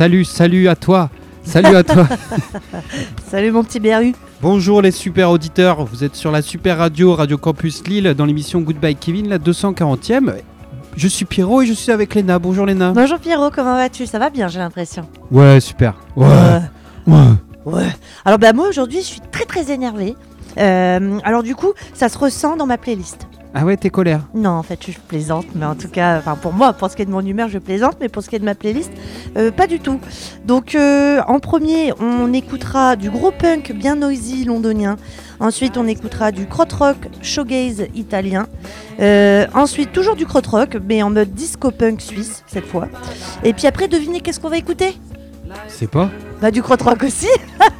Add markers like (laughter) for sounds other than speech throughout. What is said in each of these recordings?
Salut, salut, à toi. Salut à toi. (laughs) Salut mon petit BRU. Bonjour les super auditeurs. Vous êtes sur la super radio Radio Campus Lille dans l'émission Goodbye Kevin, la 240e. Je suis Pierrot et je suis avec Léna. Bonjour Léna. Bonjour Pierrot, comment vas-tu? Ça va bien, j'ai l'impression. Ouais, super. Ouais. Ouais. Ouais. Alors bah moi aujourd'hui, je suis très très énervée. Euh, alors du coup, ça se ressent dans ma playlist. Ah ouais, t'es colère. Non, en fait, je plaisante, mais en tout cas, enfin pour moi, pour ce qui est de mon humeur, je plaisante, mais pour ce qui est de ma playlist, euh, pas du tout. Donc, euh, en premier, on écoutera du gros punk bien noisy londonien. Ensuite, on écoutera du krautrock shoegaze italien. Euh, ensuite, toujours du krautrock, mais en mode disco punk suisse cette fois. Et puis après, devinez qu'est-ce qu'on va écouter? C'est pas bah, du krautrock aussi.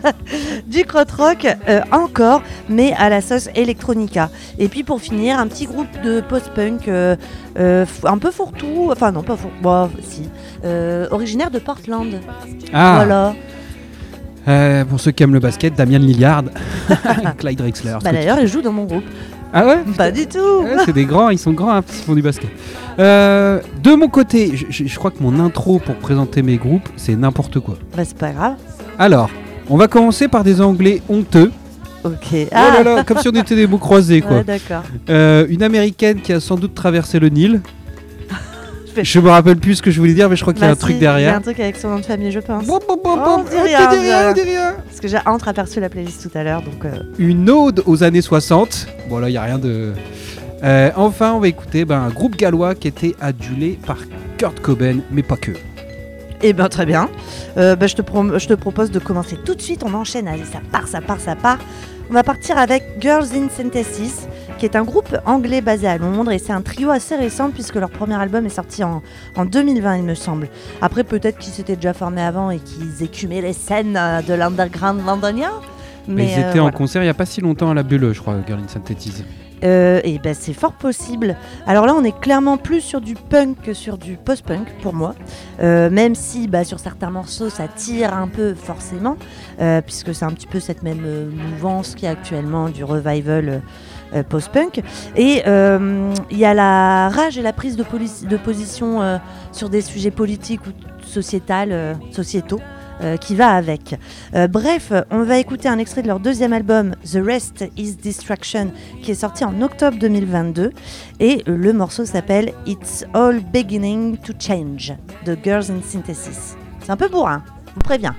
(laughs) du krautrock euh, encore, mais à la sauce electronica. Et puis pour finir, un petit groupe de post-punk euh, euh, un peu fourre-tout. Enfin, non, pas fourre Bon, si. Euh, originaire de Portland. Ah Voilà. Euh, Pour ceux qui aiment le basket, Damien Lillard, (laughs) Clyde Drexler. Bah d'ailleurs, il joue dans mon groupe. Ah ouais Pas du tout. Ouais, c'est des grands, ils sont grands, hein, ils font du basket. Euh, de mon côté, je, je- je crois que mon intro pour présenter mes groupes, c'est n'importe quoi. Bah, c'est pas grave. Alors, on va commencer par des anglais honteux. Ok. Oh là là, comme si on était des mots croisés, quoi. Ouais, d'accord. Euh, une américaine qui a sans doute traversé le Nil. Je me rappelle plus ce que je voulais dire, mais je crois qu'il y a Bah, un truc si, Il y a derrière. un truc avec son nom de famille, je pense. Bon, bon, bon, dis oh, rien, rien. Parce que j'ai entreaperçu la playlist tout à l'heure, donc. euh, Une ode aux années 60. Bon, là, il n'y a rien de. Euh, enfin, on va écouter ben, un groupe gallois qui était adulé par Kurt Cobain, mais pas que. Eh ben très bien. Euh, bah, je, te je te propose de commencer tout de suite. On enchaîne. Allez, ça part, ça part, ça part. On va partir avec Girls in Synthesis, qui est un groupe anglais basé à Londres. Et c'est un trio assez récent puisque leur premier album est sorti en, en 2020, il me semble. Après, peut-être qu'ils s'étaient déjà formés avant et qu'ils écumaient les scènes euh, de l'underground londonien. Mais, ils euh, étaient en voilà. concert il n'y a pas si longtemps à la Bulle, je crois, Girl in Synthesis. Euh, et ben c'est fort possible. Alors là, on est clairement plus sur du punk que sur du post-punk pour moi. Euh, même si bah, sur certains morceaux, ça tire un peu forcément, euh, puisque c'est un petit peu cette même mouvance qui est actuellement du revival euh, post-punk. Et euh, il y a la rage et la prise de, position euh, sur des sujets politiques ou sociétales, sociétaux. qui va avec. Bref, on va écouter un extrait de leur deuxième album, The Rest is Distraction, qui est sorti en octobre 2022. Et le morceau s'appelle It's All Beginning to Change de Girls in Synthesis. C'est un peu bourrin, je vous préviens.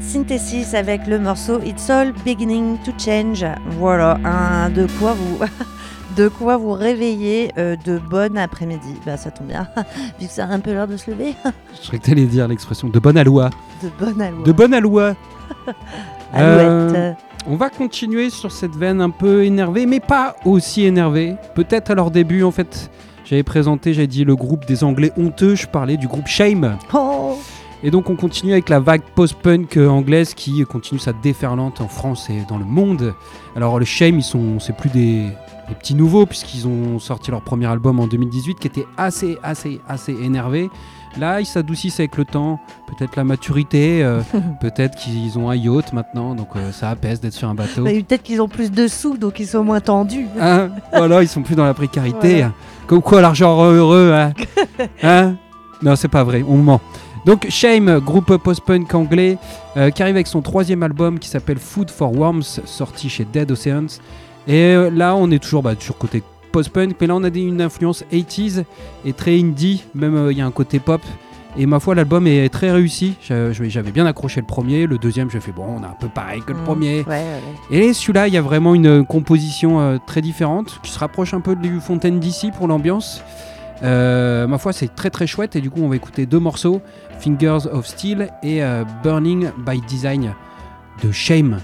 Synthesis avec le morceau It's All Beginning to Change. Voilà, un, de quoi vous. (laughs) de quoi vous réveiller euh, de bonne après-midi. Bah ça tombe bien, (laughs) vu que c'est un peu l'heure de se lever. (laughs) Je croyais que t'allais dire l'expression de bonne aloi. De bonne aloi. De bonne aloi. Alouette. Euh, on va continuer sur cette veine un peu énervée, mais pas aussi énervée. Peut-être à leur début, en fait, j'avais présenté, j'avais dit le groupe des Anglais honteux, je parlais du groupe Shame. Oh Et donc on continue avec la vague post-punk euh, anglaise qui continue sa déferlante en France et dans le monde. Alors le Shame, ils sont, c'est plus des, des petits nouveaux puisqu'ils ont sorti leur premier album en 2018 qui était assez, assez, assez énervé. Là, ils s'adoucissent avec le temps, peut-être la maturité, euh, (laughs) peut-être qu'ils ont un yacht maintenant, donc euh, ça apaise d'être sur un bateau. Bah, Peut-être qu'ils ont plus de sous, donc ils sont moins tendus. (laughs) Hein voilà, ils sont plus dans la précarité. hein. Comme quoi l'argent heureux. Hein (laughs) Hein non, c'est pas vrai, on ment. Donc Shame, groupe post-punk anglais, euh, qui arrive avec son troisième album qui s'appelle Food for Worms, sorti chez Dead Oceans. Et euh, là, on est toujours bah, sur côté post-punk, mais là, on a des- une influence 80s et très indie, même euh, il y a un côté pop. Et ma foi, l'album est très réussi. J'a- J'avais bien accroché le premier, le deuxième, j'ai fait bon, on a un peu pareil que le Mm. premier. Ouais, ouais, ouais. Et celui-là, il y a vraiment une composition euh, très différente qui se rapproche un peu du Fontaine d'ici pour l'ambiance. Euh, ma foi, c'est très très chouette et du coup, on va écouter deux morceaux Fingers of Steel et euh, Burning by Design de Shame.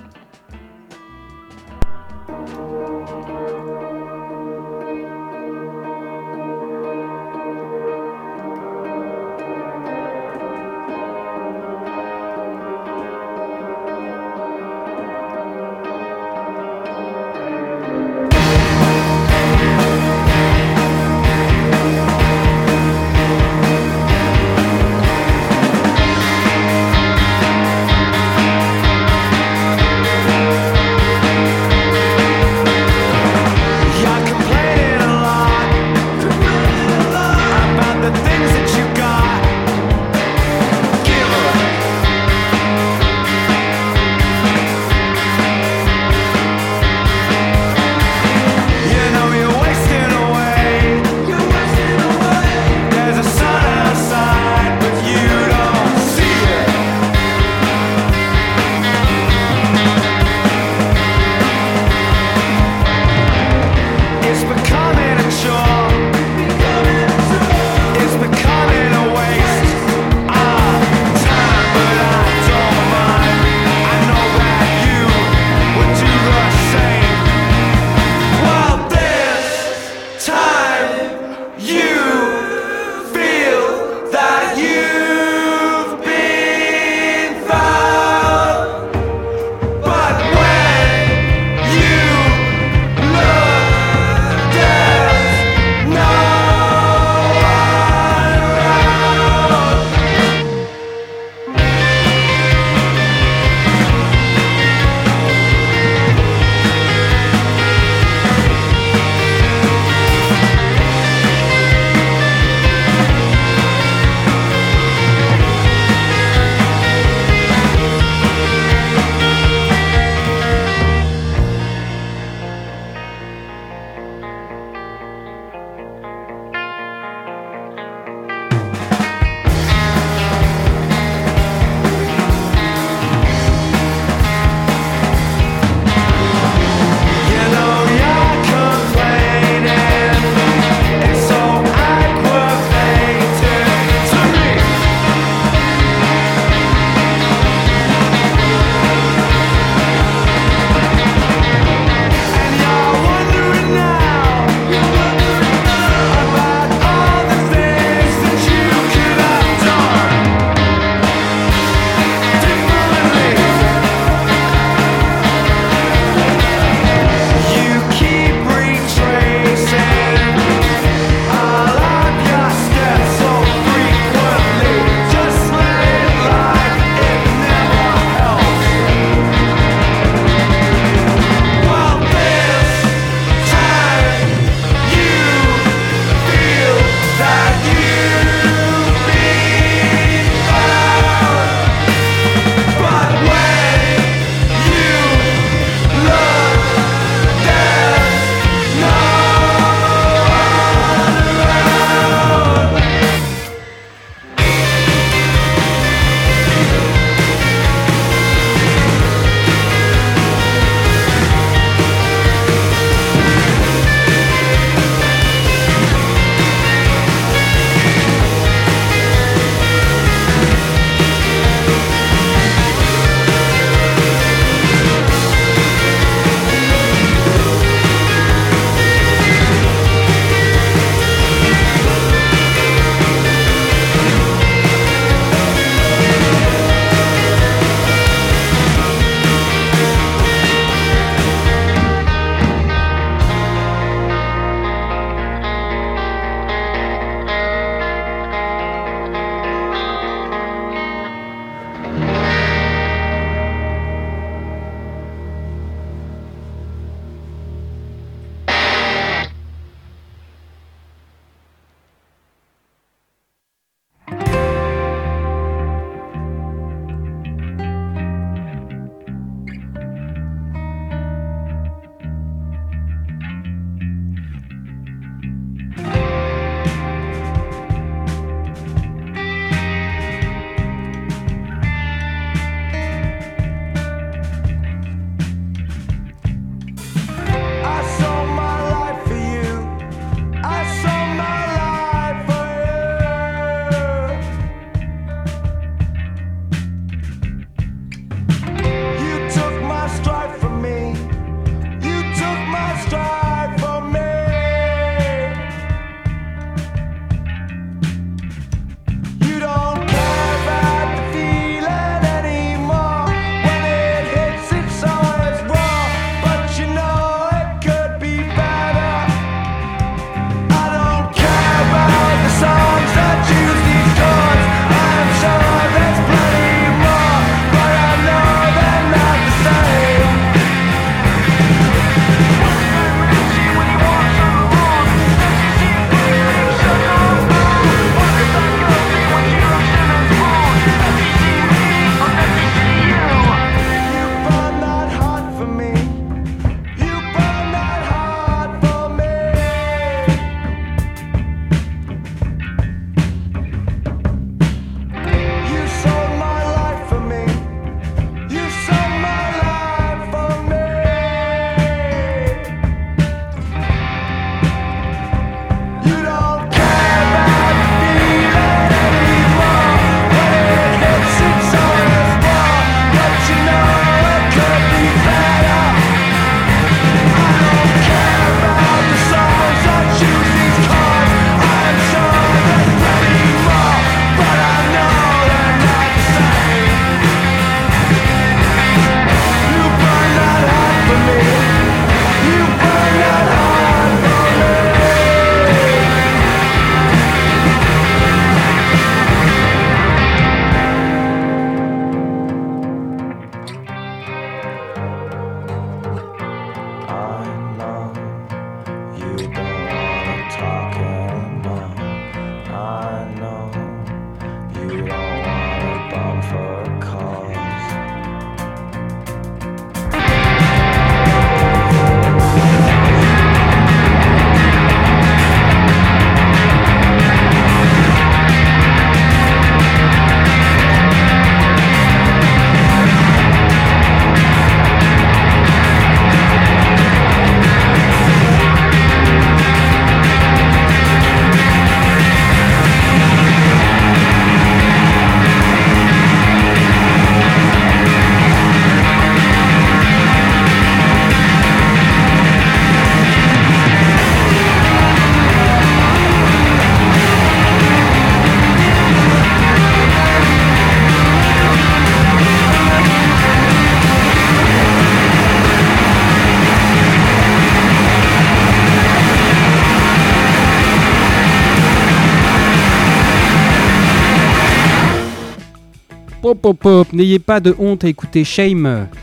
N'ayez pas de honte à écouter Shame. (laughs)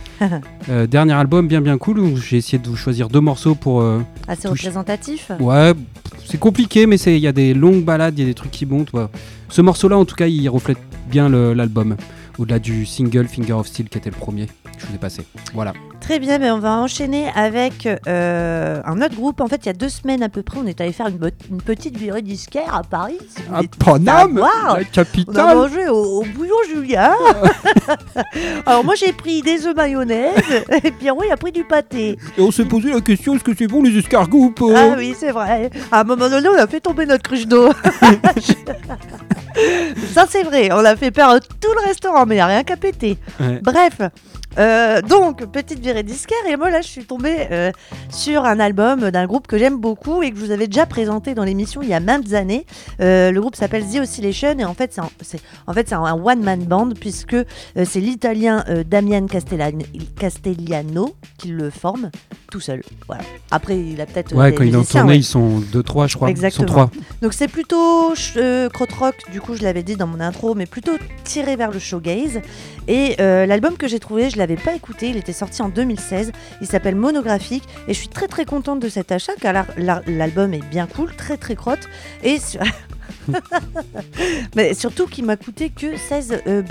Euh, dernier album bien bien cool où j'ai essayé de vous choisir deux morceaux pour. euh, Assez représentatif. Ouais, c'est compliqué, mais il y a des longues balades, il y a des trucs qui montent. ouais. Ce morceau-là, en tout cas, il reflète bien l'album. Au-delà du single Finger of Steel qui était le premier, je vous ai passé. Voilà. Très bien, mais on va enchaîner avec euh, un autre groupe. En fait, il y a deux semaines à peu près, on est allé faire une, une petite virée disquaire à Paris. si À Paname, la On a capitale. mangé au, au bouillon Julien. (laughs) Alors moi j'ai pris des œufs mayonnaise (laughs) et Pierrot il a pris du pâté. Et on s'est posé la question est-ce que c'est bon les escargots ou pas Ah oui c'est vrai. À un moment donné on a fait tomber notre cruche d'eau. (laughs) Ça c'est vrai, on a fait perdre tout le restaurant mais il n'y a rien qu'à péter. Ouais. Bref, euh, donc petite virée disquaire et moi là je suis tombée euh, sur un album d'un groupe que j'aime beaucoup et que je vous avais déjà présenté dans l'émission il y a maintes années. Euh, le groupe s'appelle The Oscillation et en fait c'est un, en fait, un one man band puisque c'est l'italien Damian Castellan- Castellano qui le forme tout seul. Voilà. Après il a peut-être Ouais, quand il est en tournée, ouais. ils sont 2-3, je crois. Exactement. Ils sont 3. Donc c'est plutôt krautrock, du coup je l'avais dit dans mon intro, mais plutôt tiré vers le showgaze. Et l'album que j'ai trouvé, je l'avais pas écouté, il était sorti en 2016, il s'appelle Monographique, et je suis très très contente de cet achat car la- la- l'album est bien cool, très très crotte, et sur- (laughs) mais surtout qu'il m'a coûté que 16 euh,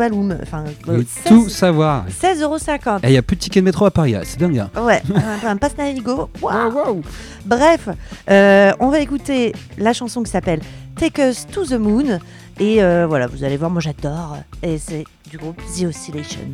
enfin euh, veut 16 tout savoir. 16,50€. Et Il y a plus de tickets de métro à Paris, là, c'est dingue. hein. Ouais, (laughs) un, un passe Navigo. Waouh, waouh. Bref, euh, on va écouter la chanson qui s'appelle Take Us to the Moon. Et euh, voilà, vous allez voir, moi j'adore. Et c'est du groupe The Oscillation.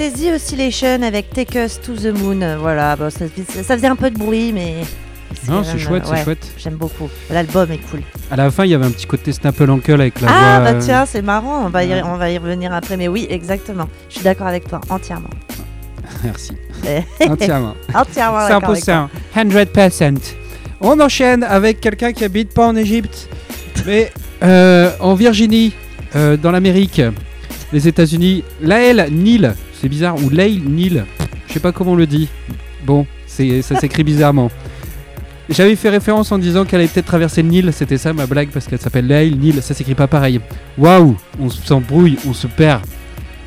C'était The Oscillation avec Take Us to the Moon. Voilà, bon, ça, ça faisait un peu de bruit, mais. Non, c'est chouette, ouais, c'est chouette. J'aime beaucoup. L'album est cool. À la fin, il y avait un petit côté Snapple Uncle avec la voix. ah, bah euh, tiens, c'est marrant. On va, y, ouais. on va y revenir après. Mais oui, exactement. Je suis d'accord avec toi, entièrement. (laughs) Merci. (laughs) Entièrement. entièrement d'accord. avec toi. 100%. 100%. On enchaîne avec quelqu'un qui habite pas en Égypte, (laughs) mais euh, en Virginie, euh, dans l'Amérique, les États-Unis. Lael Neal, c'est bizarre, ou Lael Neal, je sais pas comment on le dit. Bon, ça s'écrit bizarrement. J'avais fait référence en disant qu'elle allait peut-être traverser le Nil, c'était ça ma blague parce qu'elle s'appelle Lael Neal, ça s'écrit pas pareil. Waouh, on s'embrouille, on se perd.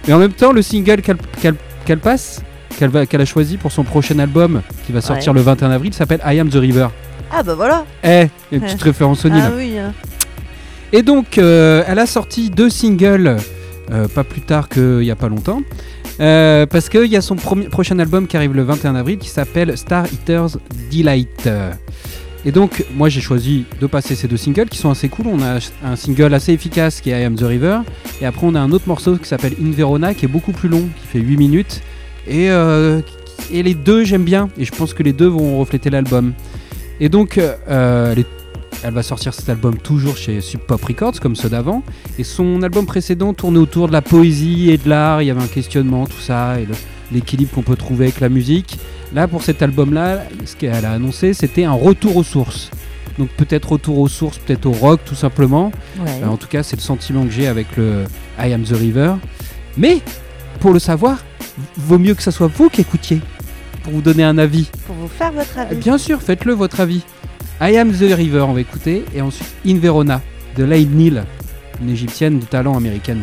Et en même temps, le single qu'elle passe, qu'elle a choisi pour son prochain album qui va sortir Ouais. le 21 avril s'appelle I Am the River. Ah, bah voilà. Eh, une petite référence au Nil. Ah oui. hein. Et donc, euh, elle a sorti deux singles euh, pas plus tard qu'il n'y a pas longtemps. Euh, parce qu'il y a son prochain album qui arrive le 21 avril qui s'appelle Star Eater's Delight. Et donc, moi j'ai choisi de passer ces deux singles qui sont assez cool. On a un single assez efficace qui est I Am the River. Et après, on a un autre morceau qui s'appelle In Verona qui est beaucoup plus long, qui fait 8 minutes. Et, euh, et les deux, j'aime bien. Et je pense que les deux vont refléter l'album. Et donc, euh, est- elle va sortir cet album toujours chez Sub Pop Records, comme ceux d'avant. Et son album précédent tournait autour de la poésie et de l'art. Il y avait un questionnement, tout ça, et l'équilibre qu'on peut trouver avec la musique. Là, pour cet album-là, ce qu'elle a annoncé, c'était un retour aux sources. Donc peut-être retour aux sources, peut-être au rock, tout simplement. Ouais. Euh, en tout cas, c'est le sentiment que j'ai avec le I Am the River. Mais, pour le savoir, vaut mieux que ce soit vous qui écoutiez, pour vous donner un avis. Pour vous faire votre avis. Bien sûr, faites-le votre avis. I Am the River, on va écouter. Et ensuite, In Verona, de Laïd Neal, une égyptienne de talent américaine.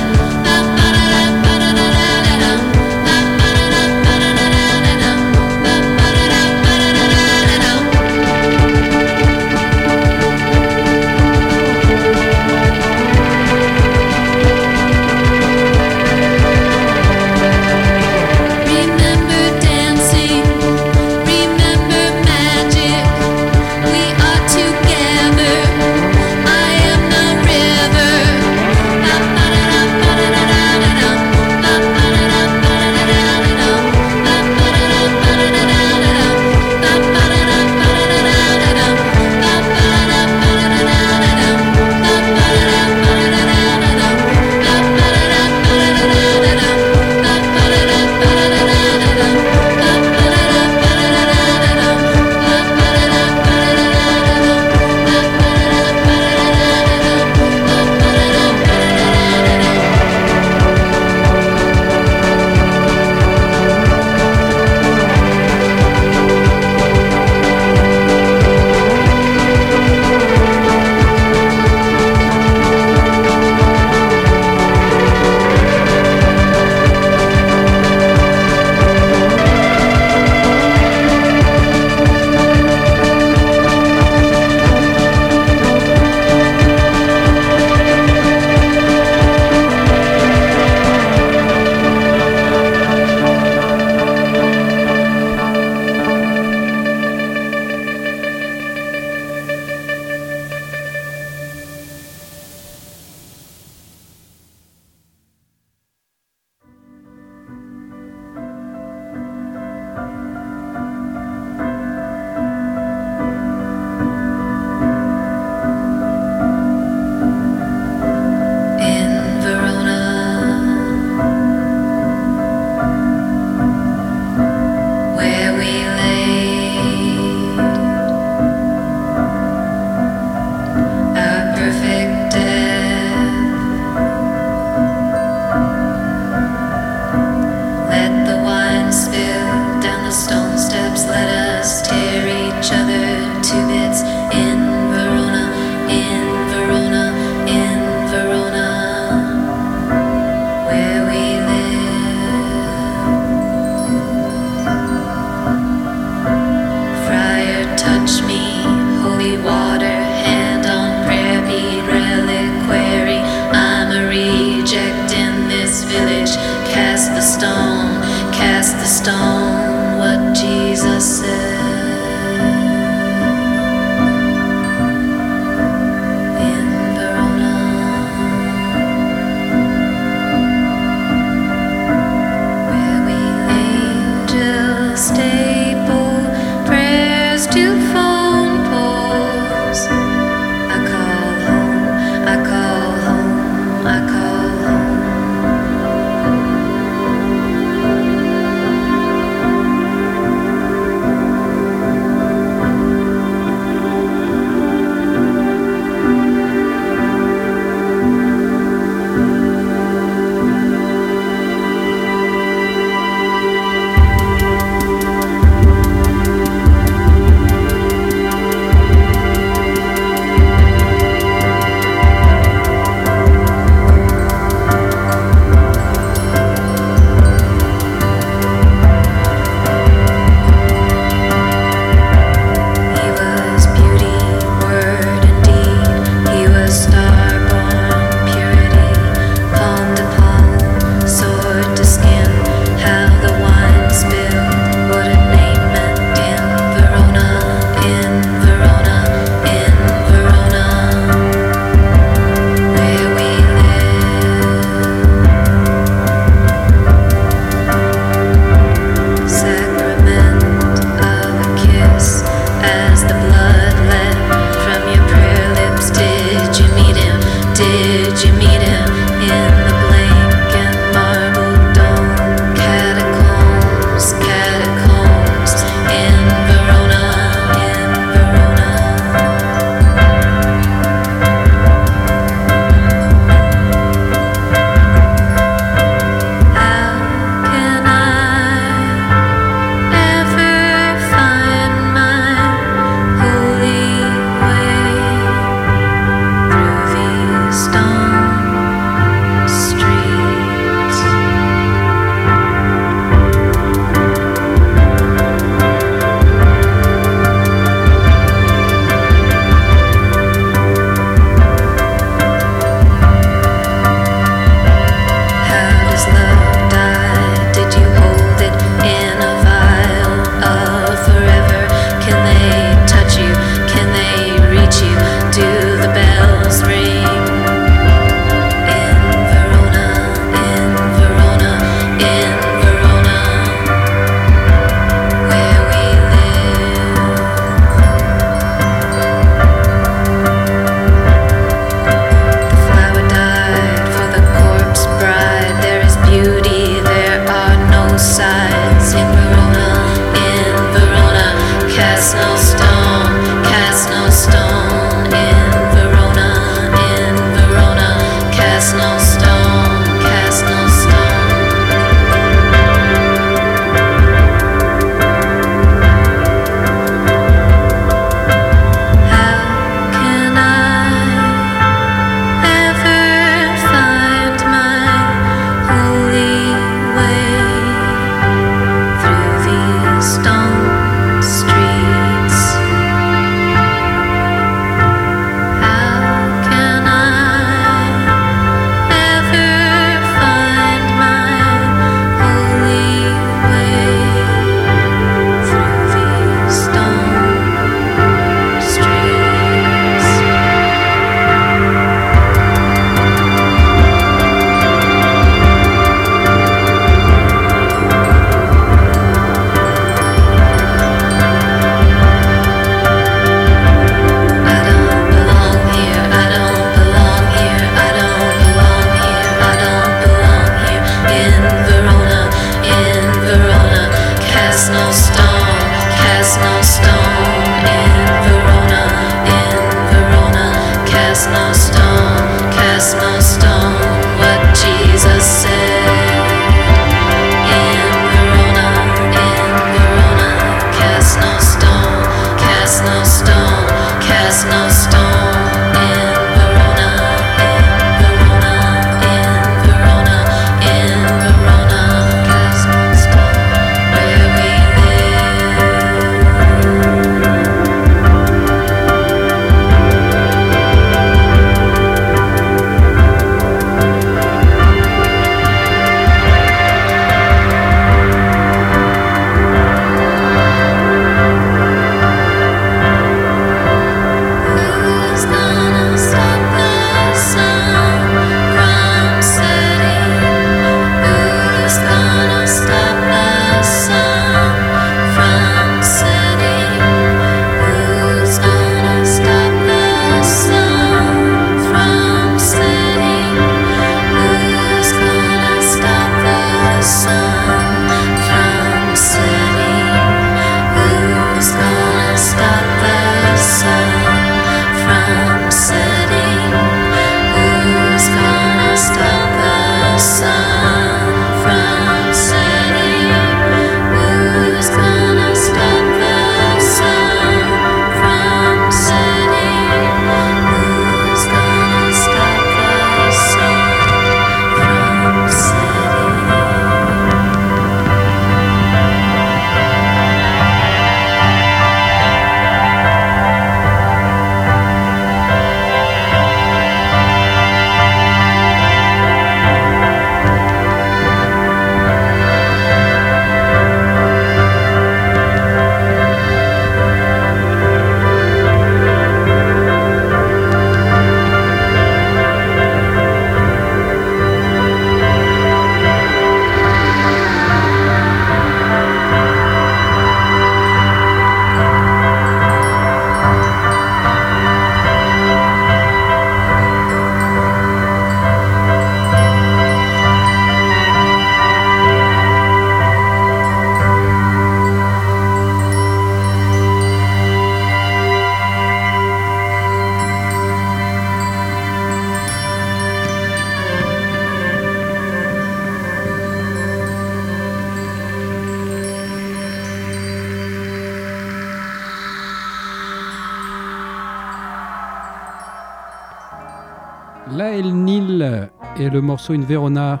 Morceau In Verona.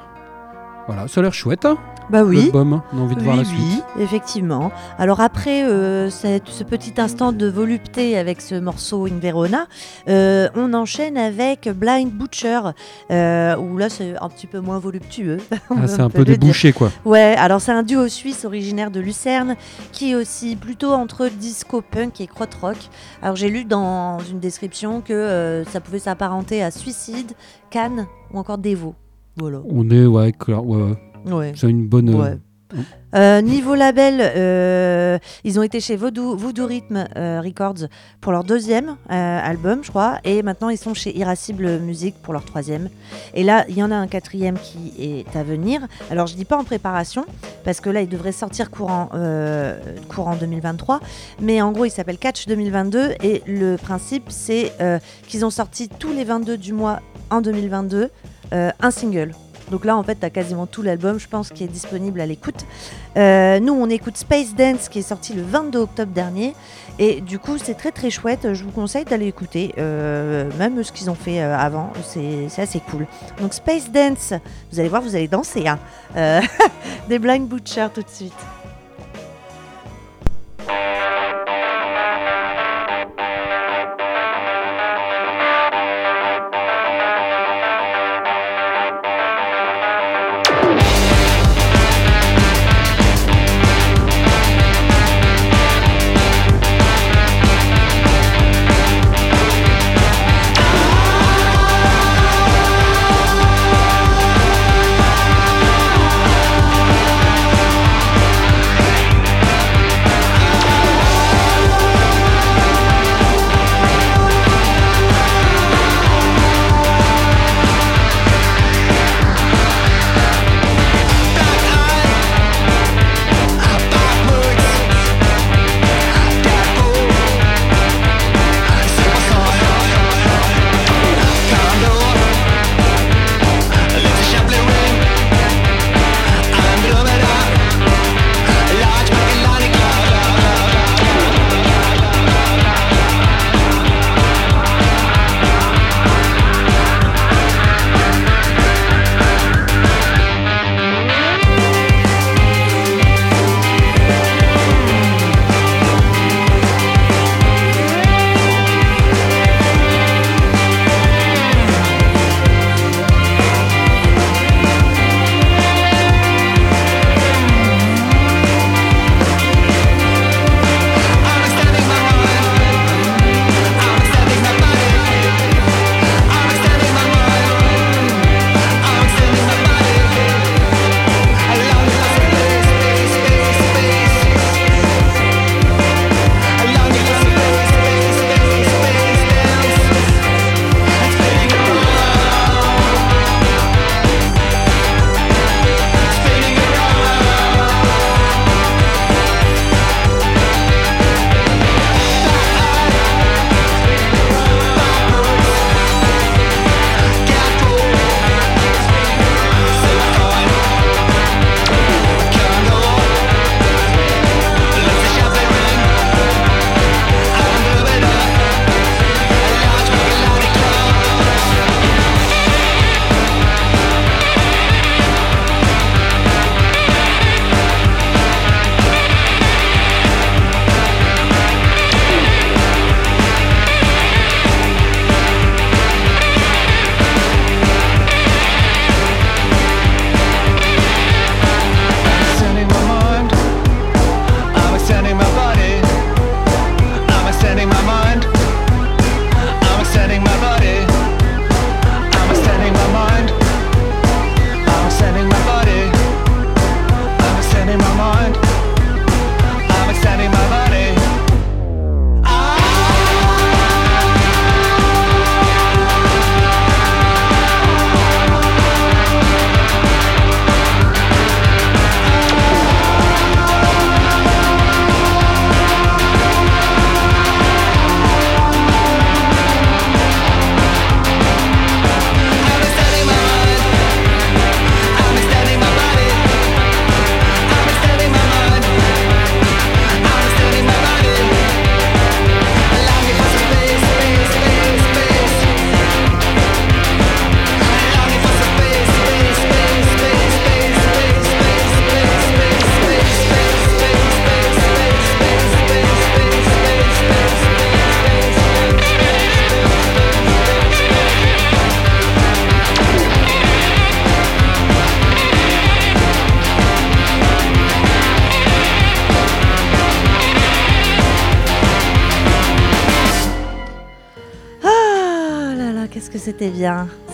Voilà, ça a l'air chouette, hein, Bah oui. l'album. On a envie de voir oui, la suite. oui, effectivement. Alors après euh, cette- ce petit instant de volupté avec ce morceau In Verona, euh, on enchaîne avec Blind Butcher, euh, où là c'est un petit peu moins voluptueux. (laughs) Ah, c'est un peu débouché, quoi. Ouais, alors c'est un duo suisse originaire de Lucerne qui est aussi plutôt entre disco punk et krautrock. Alors j'ai lu dans une description que ça pouvait s'apparenter à Suicide, Cannes ou encore Devo. Voilà. On est, ouais, ouais, ouais. Ouais. c'est une bonne. euh, Ouais. Euh, niveau label, euh, ils ont été chez Voodoo, Voodoo Rhythm euh, Records pour leur deuxième album, je crois, et maintenant ils sont chez Irascible Music pour leur troisième. Et là, il y en a un quatrième qui est à venir. Alors, je dis pas en préparation, parce que là, il devrait sortir courant, courant 2023, mais en gros, il s'appelle Catch 2022, et le principe, c'est qu'ils ont sorti tous les 22 du mois en 2022 euh, un single. Donc là, en fait, tu as quasiment tout l'album, je pense, qui est disponible à l'écoute. Euh, nous, on écoute Space Dance, qui est sorti le 22 octobre dernier. Et du coup, c'est très très chouette. Je vous conseille d'aller écouter, euh, même ce qu'ils ont fait euh, avant. C'est assez cool. Donc Space Dance, vous allez voir, vous allez danser. Hein. (laughs) Des Blind Butcher tout de suite.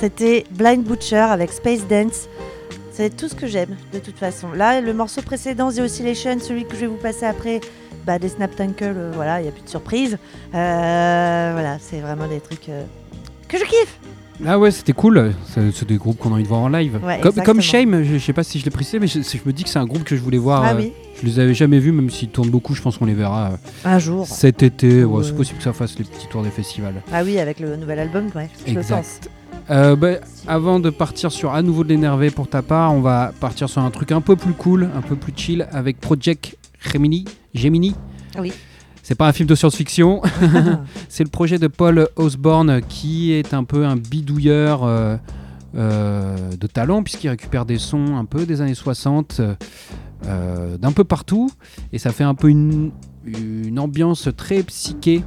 C'était Blind Butcher avec Space Dance. C'est tout ce que j'aime, de toute façon. Là, le morceau précédent, The Oscillation, celui que je vais vous passer après, bah, des Snap Tunkle, euh, voilà, il n'y a plus de surprise. Euh, voilà, c'est vraiment des trucs euh, que je kiffe. Ah ouais, c'était cool. C'est des groupes qu'on a envie de voir en live. Ouais, comme, Shame, je, je sais pas si je l'ai précisé, mais je, je me dis que c'est un groupe que je voulais voir. Ah oui, Je les avais jamais vus, même s'ils tournent beaucoup. Je pense qu'on les verra un jour. cet été. Ouais. C'est possible que ça fasse les petits tours des festivals. Ah oui, avec le nouvel album, ouais, je le Exact. pense. Euh, bah, avant de partir sur à nouveau de l'énervé pour ta part, on va partir sur un truc un peu plus cool, un peu plus chill avec Project Gemini. Gemini. Oui. C'est pas un film de science-fiction, (laughs) (laughs) c'est le projet de Paul Osborne qui est un peu un bidouilleur euh, euh, de talent puisqu'il récupère des sons un peu des années 60 euh, d'un peu partout et ça fait un peu une, une ambiance très psyché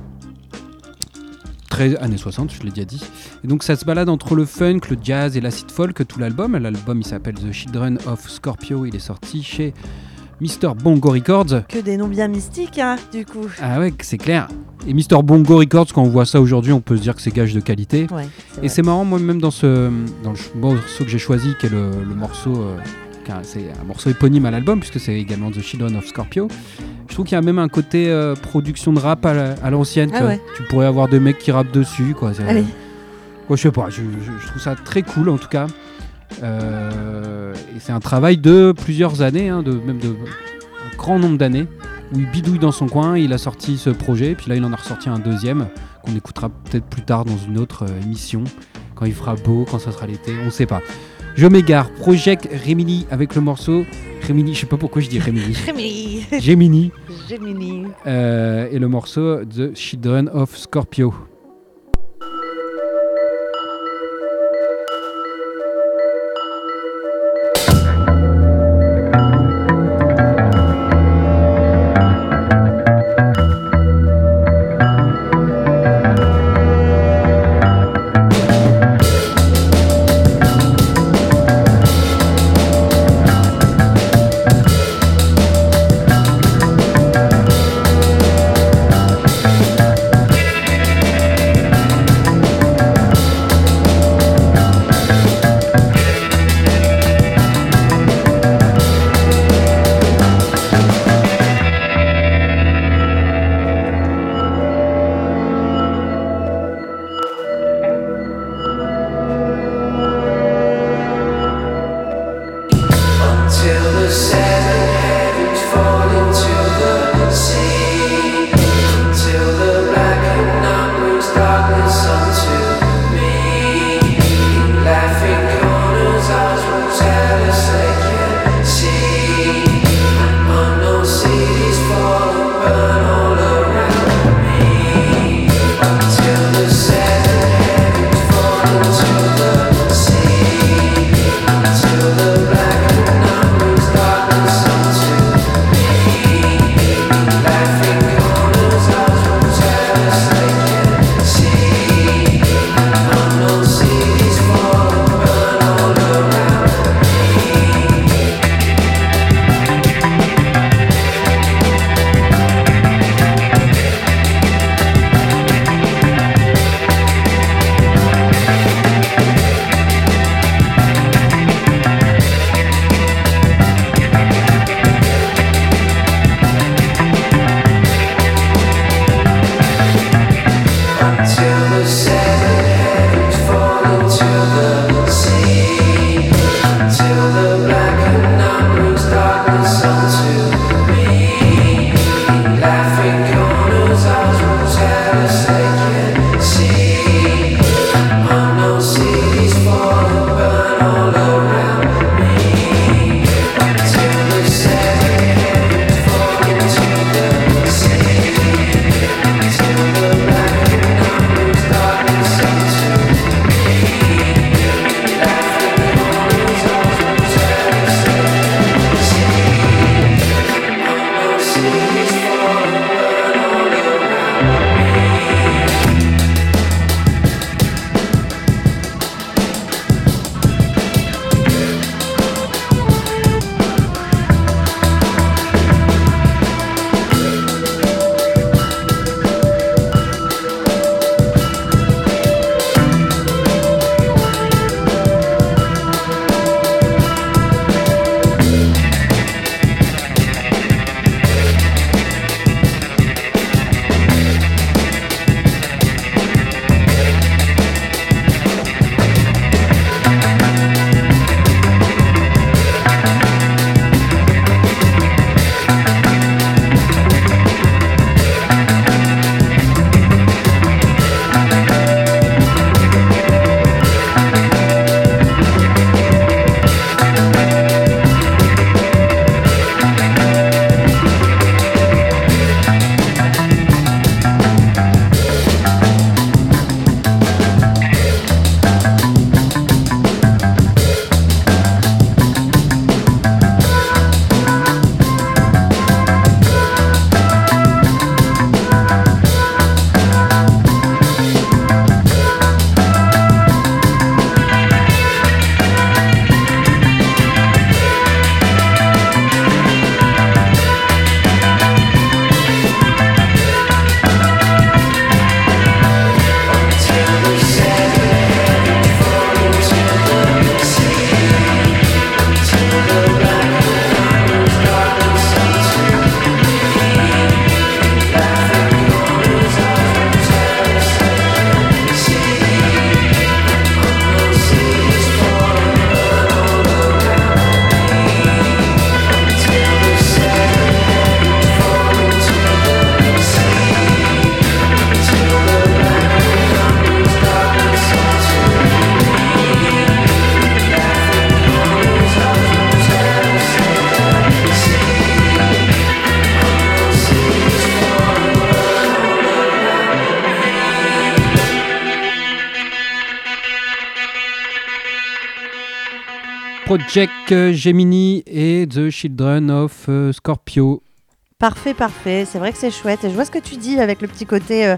très années 60 je l'ai déjà dit. Et donc ça se balade entre le funk, le jazz et l'acid folk tout l'album. L'album il s'appelle The Children of Scorpio. Il est sorti chez Mr Bongo Records. Que des noms bien mystiques, hein, du coup. ah ouais c'est clair. Et Mr Bongo Records quand on voit ça aujourd'hui on peut se dire que c'est gage de qualité. Ouais, et c'est marrant, moi-même, dans, ce, dans le morceau que j'ai choisi, qui est le, le morceau. euh, c'est un morceau éponyme à l'album, puisque c'est également The Children of Scorpio. Je trouve qu'il y a même un côté euh, production de rap à la- à l'ancienne. Ah ouais. Tu pourrais avoir des mecs qui rappent dessus. Quoi. Allez. Ouais, je sais pas, je, je- je trouve ça très cool en tout cas. Euh, et c'est un travail de plusieurs années, hein, de, même de un grand nombre d'années, où il bidouille dans son coin, il a sorti ce projet, puis là il en a ressorti un deuxième, qu'on écoutera peut-être plus tard dans une autre euh, émission, quand il fera beau, quand ça sera l'été, on sait pas. Je m'égare, Project Remini avec le morceau Remini, je sais pas pourquoi je dis Remini, (laughs) Gemini. Gemini, Gemini. euh, et le morceau The Children of Scorpio. Project euh, Gemini et The Children of euh, Scorpio. Parfait, parfait. C'est vrai que c'est chouette. Et je vois ce que tu dis avec le petit côté euh,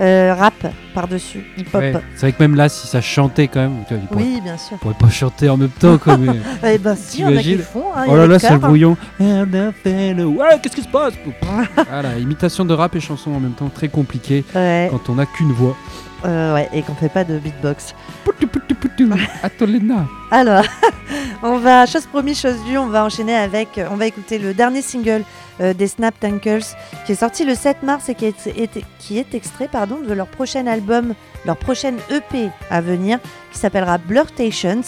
euh, rap par-dessus, hip-hop. Ouais, C'est vrai que même là, si ça chantait quand même, tu vois, ils pourraient- Oui, bien sûr. ils pourraient pas chanter en même temps. Quoi, mais- (laughs) Eh ben si, en a qui font. hein, Oh là là, c'est le chœurs. brouillon. Ouais, qu'est-ce qui se passe? (laughs) Voilà, imitation de rap et chanson en même temps, très compliqué Ouais, quand on n'a qu'une voix. Euh, ouais, et qu'on fait pas de beatbox. (laughs) Alors, (laughs) on va, chose promis, chose due, on va enchaîner avec, on va écouter le dernier single euh, des Snap Tankers qui est sorti le 7 mars et qui est, est- qui est extrait pardon, de leur prochain album, leur prochaine EP à venir qui s'appellera Blurtations.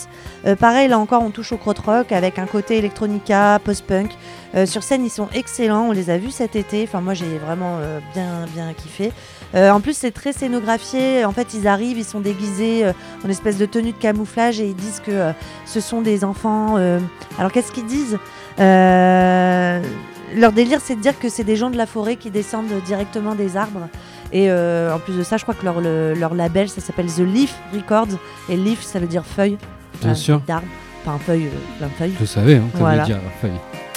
Euh, pareil, là encore, on touche au krautrock avec un côté electronica, post-punk. Euh, sur scène, ils sont excellents, on les a vus cet été. Enfin, moi, j'ai vraiment bien, bien kiffé. Euh, en plus, c'est très scénographié. En fait, ils arrivent, ils sont déguisés euh, en espèce de tenue de camouflage et ils disent que euh, ce sont des enfants. Alors qu'est-ce qu'ils disent Leur délire, c'est de dire que c'est des gens de la forêt qui descendent directement des arbres. Et en plus de ça, je crois que leur, le- leur label, ça s'appelle The Leaf Records. Et leaf, ça veut dire feuille. Bien sûr. D'arbre. Enfin, feuille, plein de feuilles. Je savais, hein, ça Voilà. veut dire feuille.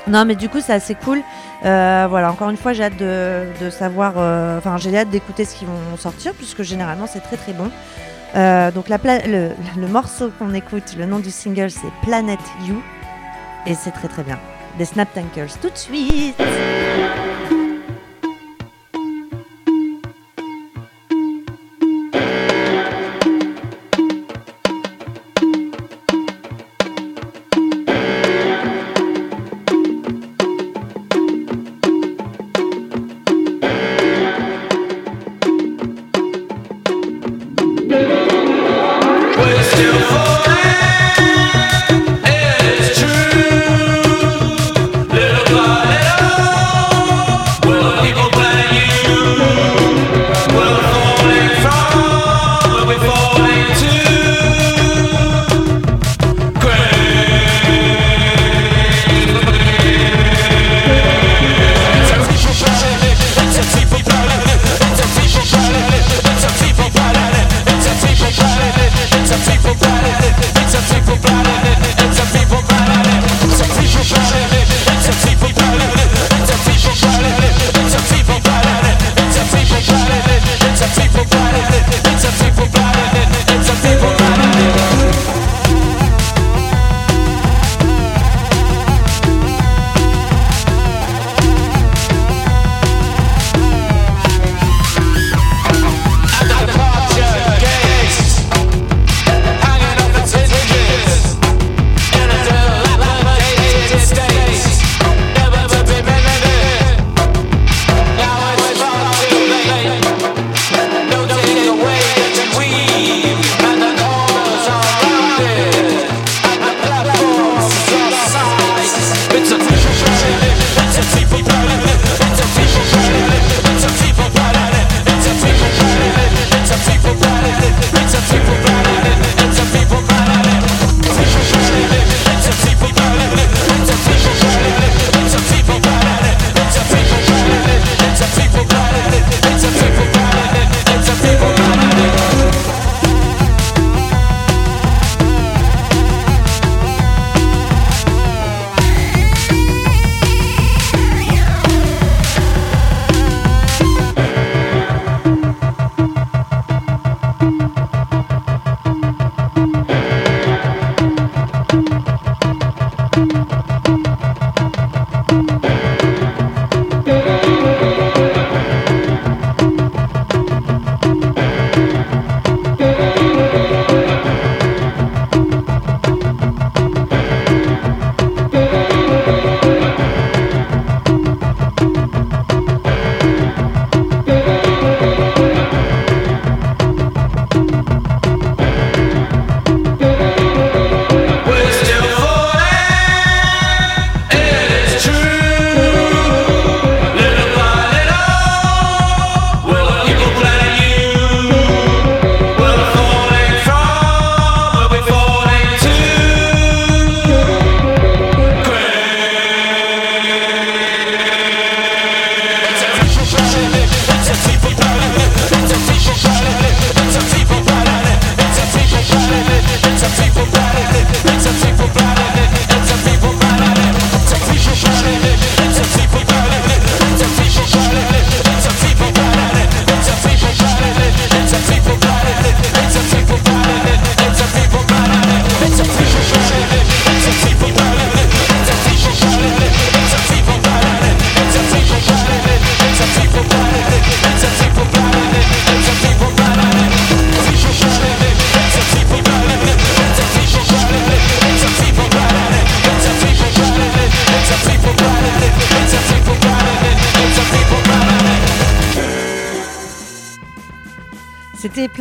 Non, mais du coup, c'est assez cool. Euh, voilà, encore une fois, j'ai hâte de, savoir. euh, Enfin, j'ai hâte d'écouter ce qu'ils vont sortir, puisque généralement, c'est très très bon. Euh, donc, le, le morceau qu'on écoute, le nom du single, c'est Planet You. Et c'est très très bien. Des Snap Tankers, tout de suite.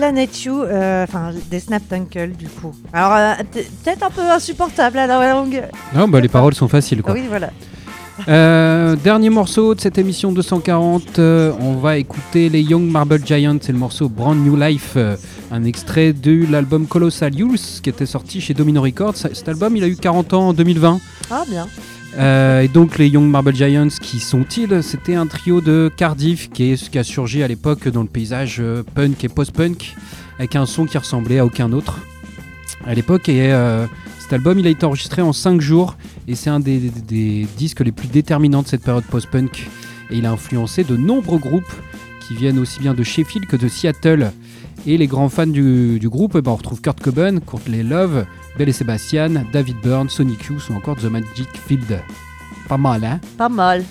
Planet You, euh, enfin des Snaptunkle du coup. Alors euh, peut- peut-être un peu insupportable à la longue. Non, bah, les paroles sont faciles quoi. Oui, voilà. Euh, dernier morceau de cette émission 240, euh, on va écouter les Young Marble Giants, c'est le morceau Brand New Life, euh, un extrait de l'album Colossal Youth qui était sorti chez Domino Records. Cet album, il a eu 40 ans en 2020. Ah bien. Euh, et donc les Young Marble Giants, qui sont-ils? C'était un trio de Cardiff qui, est, qui a surgi à l'époque dans le paysage euh, punk et post-punk, avec un son qui ressemblait à aucun autre à l'époque. Et euh, cet album, il a été enregistré en 5 jours, et c'est un des, disques les plus déterminants de cette période post-punk. Et il a influencé de nombreux groupes qui viennent aussi bien de Sheffield que de Seattle. Et les grands fans du, du groupe, eh ben, on retrouve Kurt Cobain, Courtney Love, Belle et Sebastian, David Byrne, Sonic Youth ou encore The Magic Field. Pas mal, hein? Pas mal.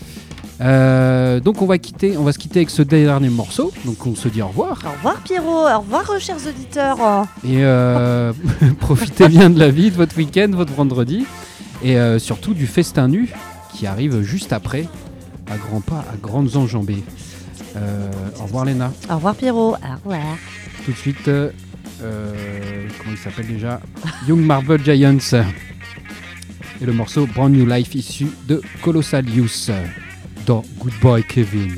Euh, Donc on va, quitter, on va se quitter avec ce dernier morceau. Donc on se dit au revoir. Au revoir Pierrot, au revoir euh, chers auditeurs. Et euh, (laughs) profitez bien de la vie, de votre week-end, votre vendredi. Et euh, surtout du festin nu qui arrive juste après, à grands pas, à grandes enjambées. Euh, au revoir Léna. Au revoir Pierrot. Au revoir. Tout de suite, euh, euh, comment il s'appelle déjà? Young Marvel Giants. Et le morceau Brand New Life issu de Colossal Youth dans Goodbye Kevin.